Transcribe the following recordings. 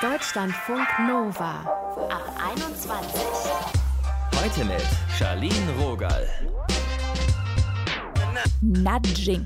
Deutschlandfunk Nova ab 21. Heute mit Charlene Rogal. Nudging.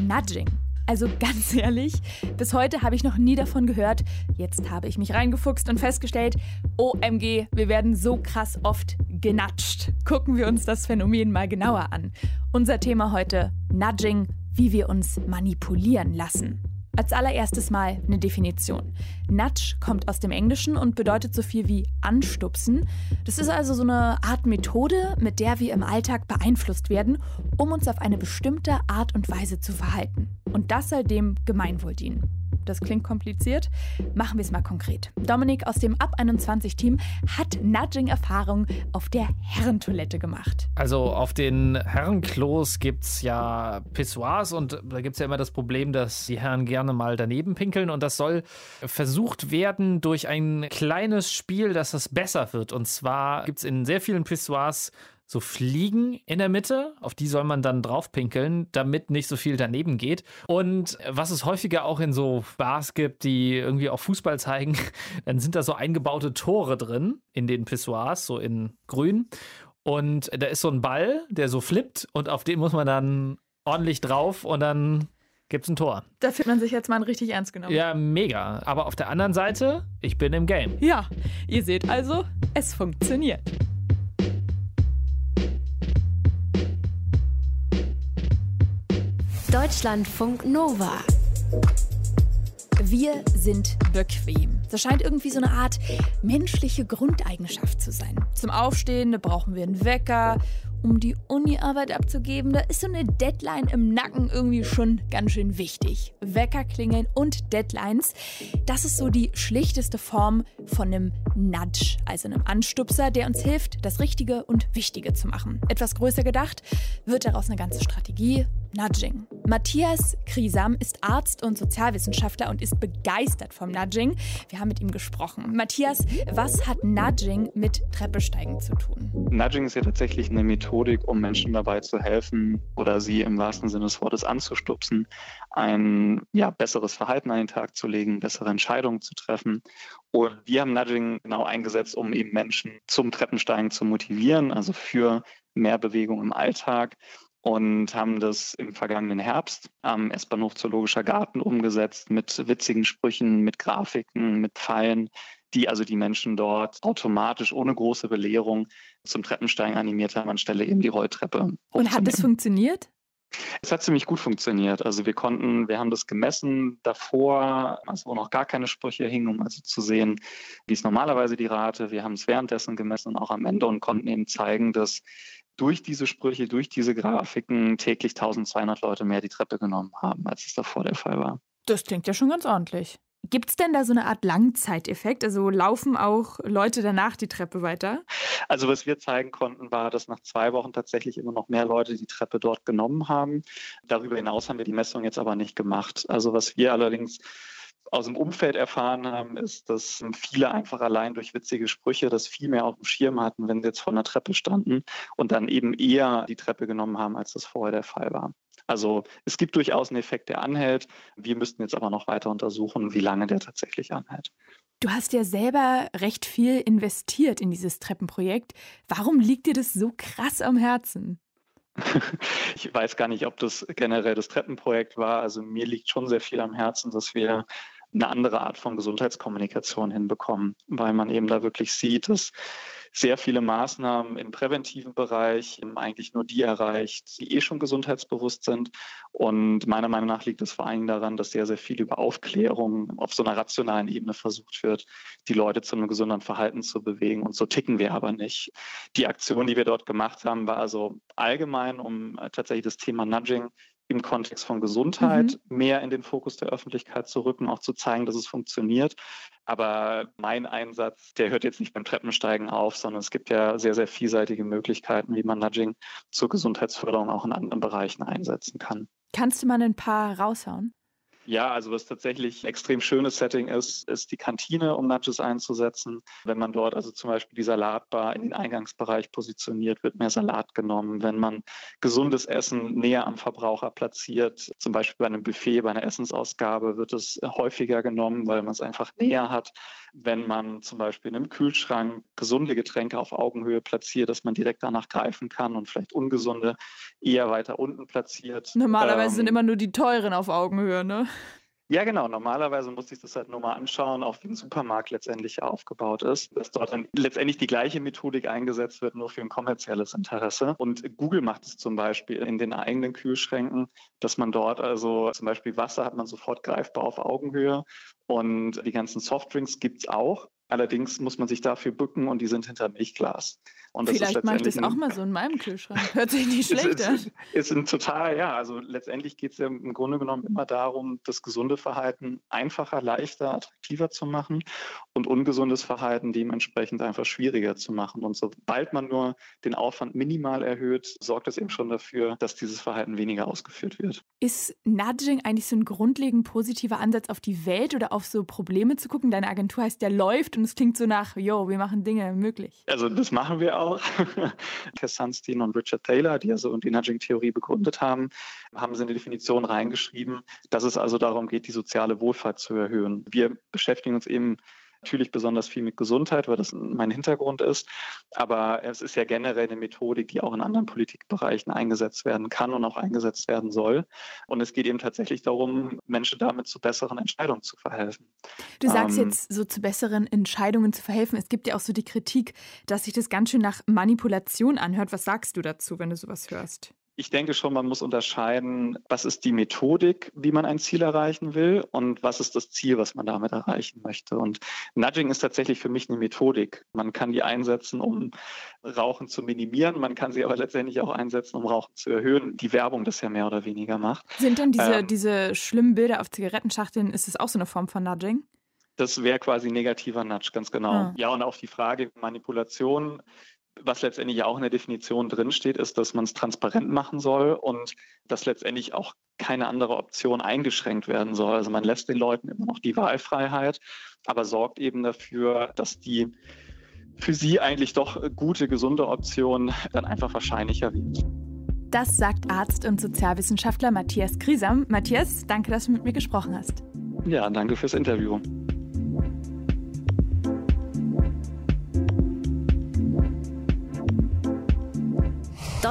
Nudging. Also ganz ehrlich, bis heute habe ich noch nie davon gehört. Jetzt habe ich mich reingefuchst und festgestellt, OMG, wir werden so krass oft genatscht. Gucken wir uns das Phänomen mal genauer an. Unser Thema heute, Nudging, wie wir uns manipulieren lassen. Als allererstes mal eine Definition. Nudge kommt aus dem Englischen und bedeutet so viel wie anstupsen. Das ist also so eine Art Methode, mit der wir im Alltag beeinflusst werden, um uns auf eine bestimmte Art und Weise zu verhalten. Und das soll dem Gemeinwohl dienen. Das klingt kompliziert. Machen wir es mal konkret. Dominik aus dem Ab 21 Team hat Nudging-Erfahrung auf der Herrentoilette gemacht. Also auf den Herrenklos gibt es ja Pissoirs und da gibt es ja immer das Problem, dass die Herren gerne mal daneben pinkeln und das soll versucht werden durch ein kleines Spiel, dass das besser wird. Und zwar gibt es in sehr vielen Pissoirs so Fliegen in der Mitte, auf die soll man dann drauf pinkeln, damit nicht so viel daneben geht. Und was es häufiger auch in so Bars gibt, die irgendwie auch Fußball zeigen, dann sind da so eingebaute Tore drin in den Pissoirs, so in grün. Und da ist so ein Ball, der so flippt und auf den muss man dann ordentlich drauf und dann gibt es ein Tor. Da fühlt man sich jetzt mal richtig ernst genommen. Ja, mega. Aber auf der anderen Seite, ich bin im Game. Ja, ihr seht also, es funktioniert. Deutschlandfunk Nova. Wir sind bequem. Das scheint irgendwie so eine Art menschliche Grundeigenschaft zu sein. Zum Aufstehen brauchen wir einen Wecker. Um die Uni-Arbeit abzugeben, da ist so eine Deadline im Nacken irgendwie schon ganz schön wichtig. Wecker klingeln und Deadlines, das ist so die schlichteste Form von einem Nudge, also einem Anstupser, der uns hilft, das Richtige und Wichtige zu machen. Etwas größer gedacht, wird daraus eine ganze Strategie, Nudging. Matthias Krisam ist Arzt und Sozialwissenschaftler und ist begeistert vom Nudging. Wir haben mit ihm gesprochen. Matthias, was hat Nudging mit Treppesteigen zu tun? Nudging ist ja tatsächlich eine Methodik, um Menschen dabei zu helfen oder sie im wahrsten Sinne des Wortes anzustupsen, ein ja, besseres Verhalten an den Tag zu legen, bessere Entscheidungen zu treffen. Und wir haben Nudging genau eingesetzt, um eben Menschen zum Treppensteigen zu motivieren, also für mehr Bewegung im Alltag und haben das im vergangenen Herbst am S-Bahnhof Zoologischer Garten umgesetzt mit witzigen Sprüchen, mit Grafiken, mit Pfeilen, die also die Menschen dort automatisch ohne große Belehrung zum Treppensteigen animiert haben, anstelle eben die Rolltreppe. Und hat das funktioniert? Es hat ziemlich gut funktioniert. Also wir konnten, wir haben das gemessen davor, also wo noch gar keine Sprüche hingen, um also zu sehen, wie ist normalerweise die Rate. Wir haben es währenddessen gemessen und auch am Ende und konnten eben zeigen, dass durch diese Sprüche, durch diese Grafiken täglich 1200 Leute mehr die Treppe genommen haben, als es davor der Fall war. Das klingt ja schon ganz ordentlich. Gibt es denn da so eine Art Langzeiteffekt? Also laufen auch Leute danach die Treppe weiter? Also was wir zeigen konnten, war, dass nach zwei Wochen tatsächlich immer noch mehr Leute die Treppe dort genommen haben. Darüber hinaus haben wir die Messung jetzt aber nicht gemacht. Also was wir allerdings aus dem Umfeld erfahren haben, ist, dass viele einfach allein durch witzige Sprüche das viel mehr auf dem Schirm hatten, wenn sie jetzt vor einer Treppe standen und dann eben eher die Treppe genommen haben, als das vorher der Fall war. Also es gibt durchaus einen Effekt, der anhält. Wir müssten jetzt aber noch weiter untersuchen, wie lange der tatsächlich anhält. Du hast ja selber recht viel investiert in dieses Treppenprojekt. Warum liegt dir das so krass am Herzen? Ich weiß gar nicht, ob das generell das Treppenprojekt war. Also mir liegt schon sehr viel am Herzen, dass wir eine andere Art von Gesundheitskommunikation hinbekommen, weil man eben da wirklich sieht, dass sehr viele Maßnahmen im präventiven Bereich eigentlich nur die erreicht, die eh schon gesundheitsbewusst sind. Und meiner Meinung nach liegt es vor allem daran, dass sehr, sehr viel über Aufklärung auf so einer rationalen Ebene versucht wird, die Leute zu einem gesunden Verhalten zu bewegen. Und so ticken wir aber nicht. Die Aktion, die wir dort gemacht haben, war also allgemein, um tatsächlich das Thema Nudging im Kontext von Gesundheit mhm. mehr in den Fokus der Öffentlichkeit zu rücken, auch zu zeigen, dass es funktioniert. Aber mein Einsatz, der hört jetzt nicht beim Treppensteigen auf, sondern es gibt ja sehr, sehr vielseitige Möglichkeiten, wie man Nudging zur Gesundheitsförderung auch in anderen Bereichen einsetzen kann. Kannst du mal ein paar raushauen? Ja, also was tatsächlich ein extrem schönes Setting ist, ist die Kantine, um Nudges einzusetzen. Wenn man dort also zum Beispiel die Salatbar in den Eingangsbereich positioniert, wird mehr Salat genommen. Wenn man gesundes Essen näher am Verbraucher platziert, zum Beispiel bei einem Buffet, bei einer Essensausgabe, wird es häufiger genommen, weil man es einfach näher hat. Wenn man zum Beispiel in einem Kühlschrank gesunde Getränke auf Augenhöhe platziert, dass man direkt danach greifen kann und vielleicht ungesunde eher weiter unten platziert. Normalerweise ähm, sind immer nur die teuren auf Augenhöhe, ne? Ja, genau. Normalerweise muss ich das halt nur mal anschauen, auch wie ein Supermarkt letztendlich aufgebaut ist, dass dort dann letztendlich die gleiche Methodik eingesetzt wird, nur für ein kommerzielles Interesse. Und Google macht es zum Beispiel in den eigenen Kühlschränken, dass man dort also zum Beispiel Wasser hat man sofort greifbar auf Augenhöhe und die ganzen Softdrinks gibt es auch. Allerdings muss man sich dafür bücken und die sind hinter Milchglas. Und Vielleicht mache ich das auch mal so in meinem Kühlschrank. Hört sich nicht schlecht ist, an. Ist, ist ein total, ja, also letztendlich geht es ja im Grunde genommen immer darum, das gesunde Verhalten einfacher, leichter, attraktiver zu machen und ungesundes Verhalten dementsprechend einfach schwieriger zu machen. Und sobald man nur den Aufwand minimal erhöht, sorgt das eben schon dafür, dass dieses Verhalten weniger ausgeführt wird. Ist Nudging eigentlich so ein grundlegend positiver Ansatz auf die Welt oder auf so Probleme zu gucken? Deine Agentur heißt ja läuft und es klingt so nach, yo, wir machen Dinge möglich. Also das machen wir auch auch. Cass Sunstein und Richard Taylor, die also die Nudging-Theorie begründet haben, haben sie in die Definition reingeschrieben, dass es also darum geht, die soziale Wohlfahrt zu erhöhen. Wir beschäftigen uns eben natürlich besonders viel mit Gesundheit, weil das mein Hintergrund ist. Aber es ist ja generell eine Methodik, die auch in anderen Politikbereichen eingesetzt werden kann und auch eingesetzt werden soll. Und es geht eben tatsächlich darum, Menschen damit zu besseren Entscheidungen zu verhelfen. Du sagst ähm, jetzt so zu besseren Entscheidungen zu verhelfen. Es gibt ja auch so die Kritik, dass sich das ganz schön nach Manipulation anhört. Was sagst du dazu, wenn du sowas hörst? Ich denke schon, man muss unterscheiden, was ist die Methodik, wie man ein Ziel erreichen will und was ist das Ziel, was man damit erreichen möchte. Und Nudging ist tatsächlich für mich eine Methodik. Man kann die einsetzen, um Rauchen zu minimieren, man kann sie aber letztendlich auch einsetzen, um Rauchen zu erhöhen. Die Werbung das ja mehr oder weniger macht. Sind denn diese, ähm, diese schlimmen Bilder auf Zigarettenschachteln, ist das auch so eine Form von Nudging? Das wäre quasi negativer Nudge, ganz genau. Ah. Ja, und auf die Frage Manipulation was letztendlich auch in der Definition drinsteht, ist, dass man es transparent machen soll und dass letztendlich auch keine andere Option eingeschränkt werden soll. Also man lässt den Leuten immer noch die Wahlfreiheit, aber sorgt eben dafür, dass die für sie eigentlich doch gute, gesunde Option dann einfach wahrscheinlicher wird. Das sagt Arzt und Sozialwissenschaftler Matthias Griesam. Matthias, danke, dass du mit mir gesprochen hast. Ja, danke fürs Interview.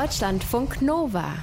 Deutschlandfunk Nova.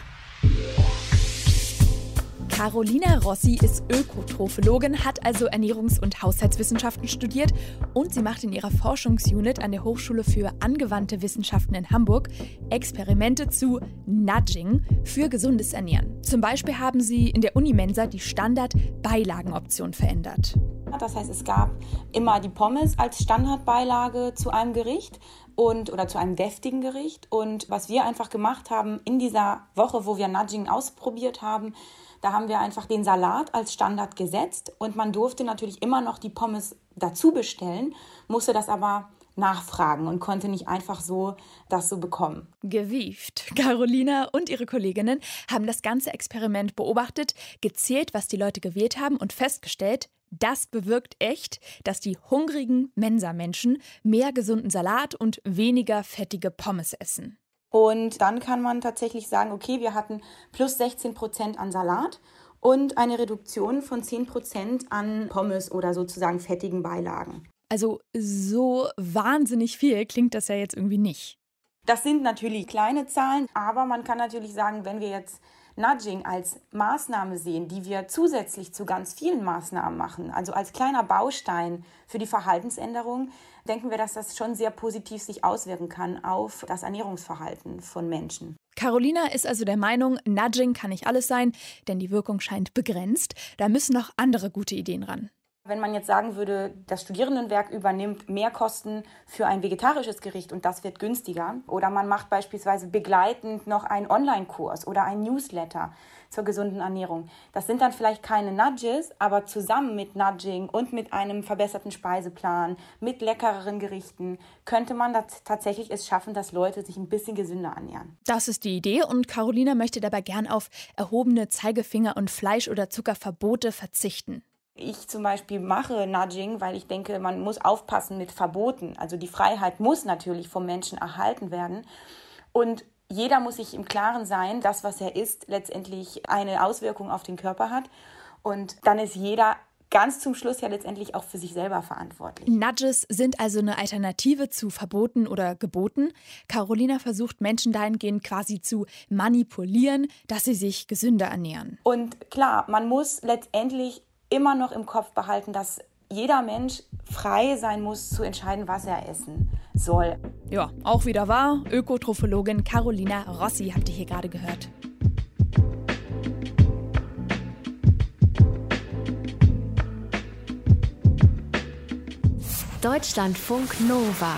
Carolina Rossi ist Ökotrophologin, hat also Ernährungs- und Haushaltswissenschaften studiert und sie macht in ihrer Forschungsunit an der Hochschule für angewandte Wissenschaften in Hamburg Experimente zu Nudging für gesundes Ernähren. Zum Beispiel haben sie in der Unimensa die Standard-Beilagenoption verändert. Das heißt, es gab immer die Pommes als Standardbeilage zu einem Gericht und oder zu einem deftigen Gericht. Und was wir einfach gemacht haben in dieser Woche, wo wir Nudging ausprobiert haben, da haben wir einfach den Salat als Standard gesetzt und man durfte natürlich immer noch die Pommes dazu bestellen, musste das aber nachfragen und konnte nicht einfach so das so bekommen. Gewieft. Carolina und ihre Kolleginnen haben das ganze Experiment beobachtet, gezählt, was die Leute gewählt haben und festgestellt, das bewirkt echt, dass die hungrigen Mensa-Menschen mehr gesunden Salat und weniger fettige Pommes essen. Und dann kann man tatsächlich sagen, okay, wir hatten plus 16 Prozent an Salat und eine Reduktion von 10 Prozent an Pommes oder sozusagen fettigen Beilagen. Also so wahnsinnig viel klingt das ja jetzt irgendwie nicht. Das sind natürlich kleine Zahlen, aber man kann natürlich sagen, wenn wir jetzt Nudging als Maßnahme sehen, die wir zusätzlich zu ganz vielen Maßnahmen machen, also als kleiner Baustein für die Verhaltensänderung, denken wir, dass das schon sehr positiv sich auswirken kann auf das Ernährungsverhalten von Menschen. Carolina ist also der Meinung, Nudging kann nicht alles sein, denn die Wirkung scheint begrenzt. Da müssen noch andere gute Ideen ran. Wenn man jetzt sagen würde, das Studierendenwerk übernimmt Mehrkosten für ein vegetarisches Gericht und das wird günstiger, oder man macht beispielsweise begleitend noch einen Online-Kurs oder ein Newsletter zur gesunden Ernährung. Das sind dann vielleicht keine Nudges, aber zusammen mit Nudging und mit einem verbesserten Speiseplan, mit leckereren Gerichten, könnte man tatsächlich es schaffen, dass Leute sich ein bisschen gesünder ernähren. Das ist die Idee und Carolina möchte dabei gern auf erhobene Zeigefinger und Fleisch- oder Zuckerverbote verzichten. Ich zum Beispiel mache Nudging, weil ich denke, man muss aufpassen mit Verboten. Also die Freiheit muss natürlich vom Menschen erhalten werden. Und jeder muss sich im Klaren sein, dass was er isst letztendlich eine Auswirkung auf den Körper hat. Und dann ist jeder ganz zum Schluss ja letztendlich auch für sich selber verantwortlich. Nudges sind also eine Alternative zu Verboten oder Geboten. Carolina versucht Menschen dahingehend quasi zu manipulieren, dass sie sich gesünder ernähren. Und klar, man muss letztendlich immer noch im Kopf behalten, dass jeder Mensch frei sein muss zu entscheiden, was er essen soll. Ja, auch wieder wahr. Ökotrophologin Carolina Rossi habt ihr hier gerade gehört. Deutschlandfunk Nova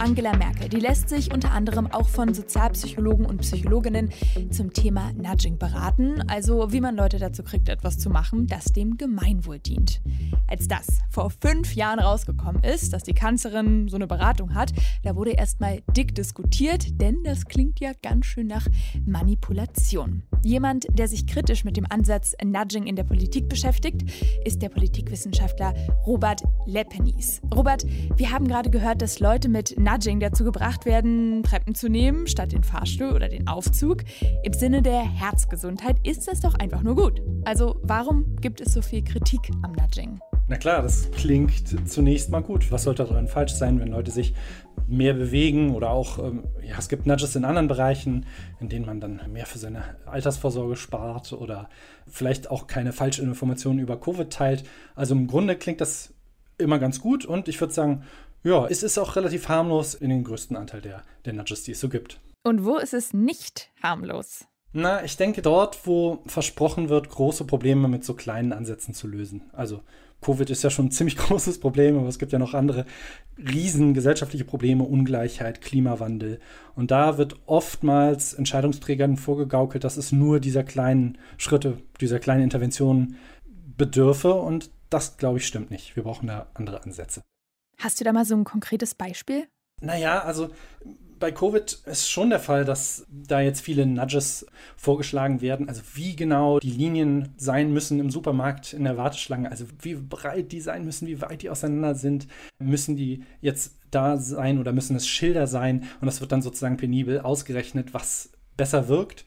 Angela Merkel. Die lässt sich unter anderem auch von Sozialpsychologen und Psychologinnen zum Thema Nudging beraten, also wie man Leute dazu kriegt, etwas zu machen, das dem Gemeinwohl dient. Als das vor fünf Jahren rausgekommen ist, dass die Kanzlerin so eine Beratung hat, da wurde erstmal dick diskutiert, denn das klingt ja ganz schön nach Manipulation. Jemand, der sich kritisch mit dem Ansatz Nudging in der Politik beschäftigt, ist der Politikwissenschaftler Robert Lepenis. Robert, wir haben gerade gehört, dass Leute mit Nudging dazu gebracht werden, Treppen zu nehmen statt den Fahrstuhl oder den Aufzug. Im Sinne der Herzgesundheit ist das doch einfach nur gut. Also warum gibt es so viel Kritik am Nudging? Na klar, das klingt zunächst mal gut. Was sollte daran falsch sein, wenn Leute sich mehr bewegen oder auch, ähm, ja, es gibt Nudges in anderen Bereichen, in denen man dann mehr für seine Altersvorsorge spart oder vielleicht auch keine falschen Informationen über Covid teilt. Also im Grunde klingt das immer ganz gut und ich würde sagen, ja, es ist auch relativ harmlos in den größten Anteil der, der Nudges, die es so gibt. Und wo ist es nicht harmlos? Na, ich denke dort, wo versprochen wird, große Probleme mit so kleinen Ansätzen zu lösen. Also Covid ist ja schon ein ziemlich großes Problem, aber es gibt ja noch andere riesen gesellschaftliche Probleme, Ungleichheit, Klimawandel. Und da wird oftmals Entscheidungsträgern vorgegaukelt, dass es nur dieser kleinen Schritte, dieser kleinen Interventionen bedürfe. Und das, glaube ich, stimmt nicht. Wir brauchen da andere Ansätze. Hast du da mal so ein konkretes Beispiel? Naja, also bei Covid ist schon der Fall, dass da jetzt viele Nudges vorgeschlagen werden. Also wie genau die Linien sein müssen im Supermarkt in der Warteschlange, also wie breit die sein müssen, wie weit die auseinander sind, müssen die jetzt da sein oder müssen es Schilder sein und das wird dann sozusagen penibel ausgerechnet, was besser wirkt.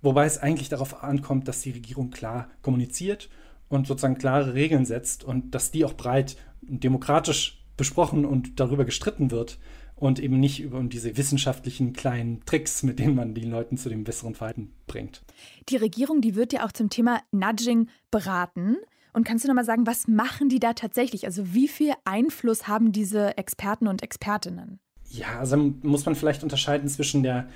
Wobei es eigentlich darauf ankommt, dass die Regierung klar kommuniziert und sozusagen klare Regeln setzt und dass die auch breit und demokratisch besprochen und darüber gestritten wird und eben nicht über diese wissenschaftlichen kleinen Tricks, mit denen man die Leuten zu dem besseren Verhalten bringt. Die Regierung, die wird ja auch zum Thema Nudging beraten. Und kannst du noch mal sagen, was machen die da tatsächlich? Also wie viel Einfluss haben diese Experten und Expertinnen? Ja, also muss man vielleicht unterscheiden zwischen der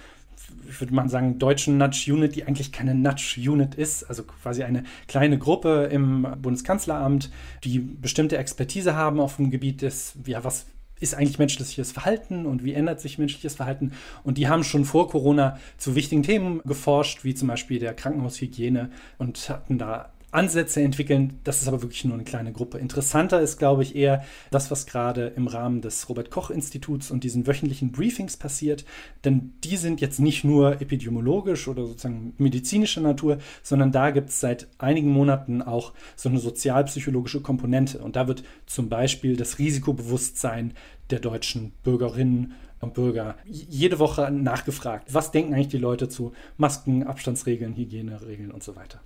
ich würde mal sagen, deutschen Nudge-Unit, die eigentlich keine Nudge-Unit ist, also quasi eine kleine Gruppe im Bundeskanzleramt, die bestimmte Expertise haben auf dem Gebiet des, ja, was ist eigentlich menschliches Verhalten und wie ändert sich menschliches Verhalten. Und die haben schon vor Corona zu wichtigen Themen geforscht, wie zum Beispiel der Krankenhaushygiene und hatten da Ansätze entwickeln. Das ist aber wirklich nur eine kleine Gruppe. Interessanter ist, glaube ich, eher das, was gerade im Rahmen des Robert Koch Instituts und diesen wöchentlichen Briefings passiert. Denn die sind jetzt nicht nur epidemiologisch oder sozusagen medizinischer Natur, sondern da gibt es seit einigen Monaten auch so eine sozialpsychologische Komponente. Und da wird zum Beispiel das Risikobewusstsein der deutschen Bürgerinnen und Bürger jede Woche nachgefragt. Was denken eigentlich die Leute zu Masken, Abstandsregeln, Hygieneregeln und so weiter?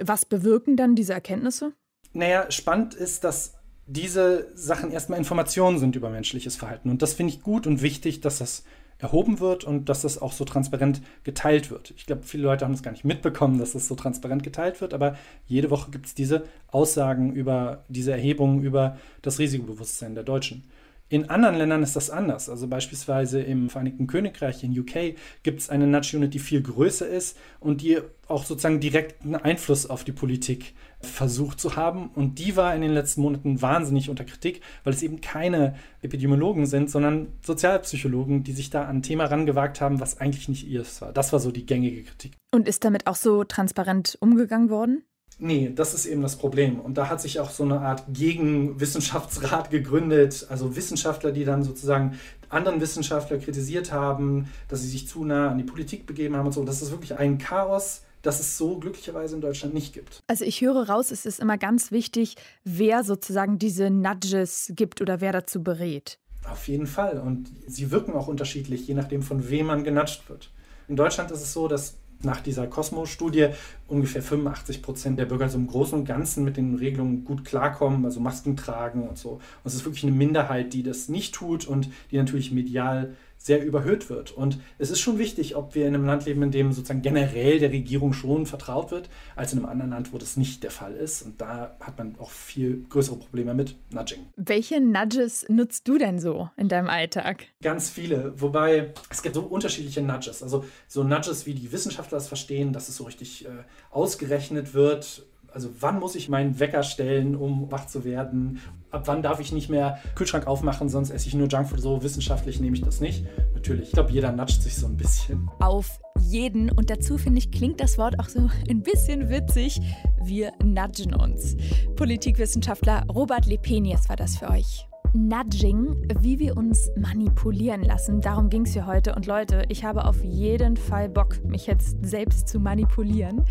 Was bewirken dann diese Erkenntnisse? Naja, spannend ist, dass diese Sachen erstmal Informationen sind über menschliches Verhalten. Und das finde ich gut und wichtig, dass das erhoben wird und dass das auch so transparent geteilt wird. Ich glaube, viele Leute haben es gar nicht mitbekommen, dass das so transparent geteilt wird, aber jede Woche gibt es diese Aussagen über diese Erhebungen über das Risikobewusstsein der Deutschen. In anderen Ländern ist das anders. Also beispielsweise im Vereinigten Königreich, in UK, gibt es eine Nudge-Unit, die viel größer ist und die auch sozusagen direkten Einfluss auf die Politik versucht zu haben. Und die war in den letzten Monaten wahnsinnig unter Kritik, weil es eben keine Epidemiologen sind, sondern Sozialpsychologen, die sich da an ein Thema rangewagt haben, was eigentlich nicht ihres war. Das war so die gängige Kritik. Und ist damit auch so transparent umgegangen worden? Nee, das ist eben das Problem. Und da hat sich auch so eine Art Gegenwissenschaftsrat gegründet, also Wissenschaftler, die dann sozusagen anderen Wissenschaftler kritisiert haben, dass sie sich zu nah an die Politik begeben haben und so. Das ist wirklich ein Chaos, das es so glücklicherweise in Deutschland nicht gibt. Also ich höre raus, es ist immer ganz wichtig, wer sozusagen diese Nudges gibt oder wer dazu berät. Auf jeden Fall. Und sie wirken auch unterschiedlich, je nachdem, von wem man genatscht wird. In Deutschland ist es so, dass nach dieser Cosmo-Studie ungefähr 85 Prozent der Bürger so im Großen und Ganzen mit den Regelungen gut klarkommen, also Masken tragen und so. Und es ist wirklich eine Minderheit, die das nicht tut und die natürlich medial sehr überhöht wird. Und es ist schon wichtig, ob wir in einem Land leben, in dem sozusagen generell der Regierung schon vertraut wird, als in einem anderen Land, wo das nicht der Fall ist. Und da hat man auch viel größere Probleme mit Nudging. Welche Nudges nutzt du denn so in deinem Alltag? Ganz viele, wobei es gibt so unterschiedliche Nudges. Also so Nudges, wie die Wissenschaftler das verstehen, dass es so richtig äh, ausgerechnet wird, also wann muss ich meinen Wecker stellen, um wach zu werden? Ab wann darf ich nicht mehr Kühlschrank aufmachen, sonst esse ich nur Junkfood. So wissenschaftlich nehme ich das nicht. Natürlich, ich glaube, jeder natscht sich so ein bisschen. Auf jeden. Und dazu finde ich, klingt das Wort auch so ein bisschen witzig. Wir nudgen uns. Politikwissenschaftler Robert Lepenius war das für euch. Nudging, wie wir uns manipulieren lassen. Darum ging es hier heute. Und Leute, ich habe auf jeden Fall Bock, mich jetzt selbst zu manipulieren.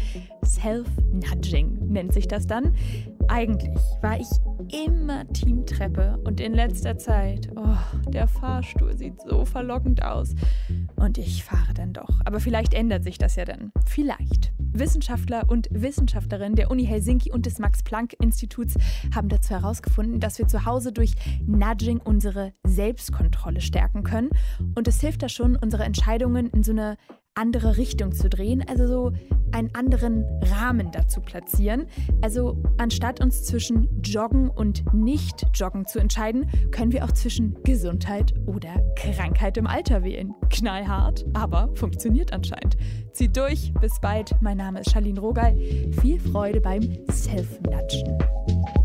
Self-Nudging nennt sich das dann. Eigentlich war ich immer Teamtreppe und in letzter Zeit, oh, der Fahrstuhl sieht so verlockend aus. Und ich fahre dann doch. Aber vielleicht ändert sich das ja dann. Vielleicht. Wissenschaftler und Wissenschaftlerinnen der Uni Helsinki und des Max-Planck-Instituts haben dazu herausgefunden, dass wir zu Hause durch Nudging unsere Selbstkontrolle stärken können. Und es hilft da schon, unsere Entscheidungen in so eine andere Richtung zu drehen, also so einen anderen Rahmen dazu platzieren. Also anstatt uns zwischen Joggen und Nicht-Joggen zu entscheiden, können wir auch zwischen Gesundheit oder Krankheit im Alter wählen. Knallhart, aber funktioniert anscheinend. Zieht durch, bis bald. Mein Name ist Charlene Rogal. Viel Freude beim Self-Nudgen.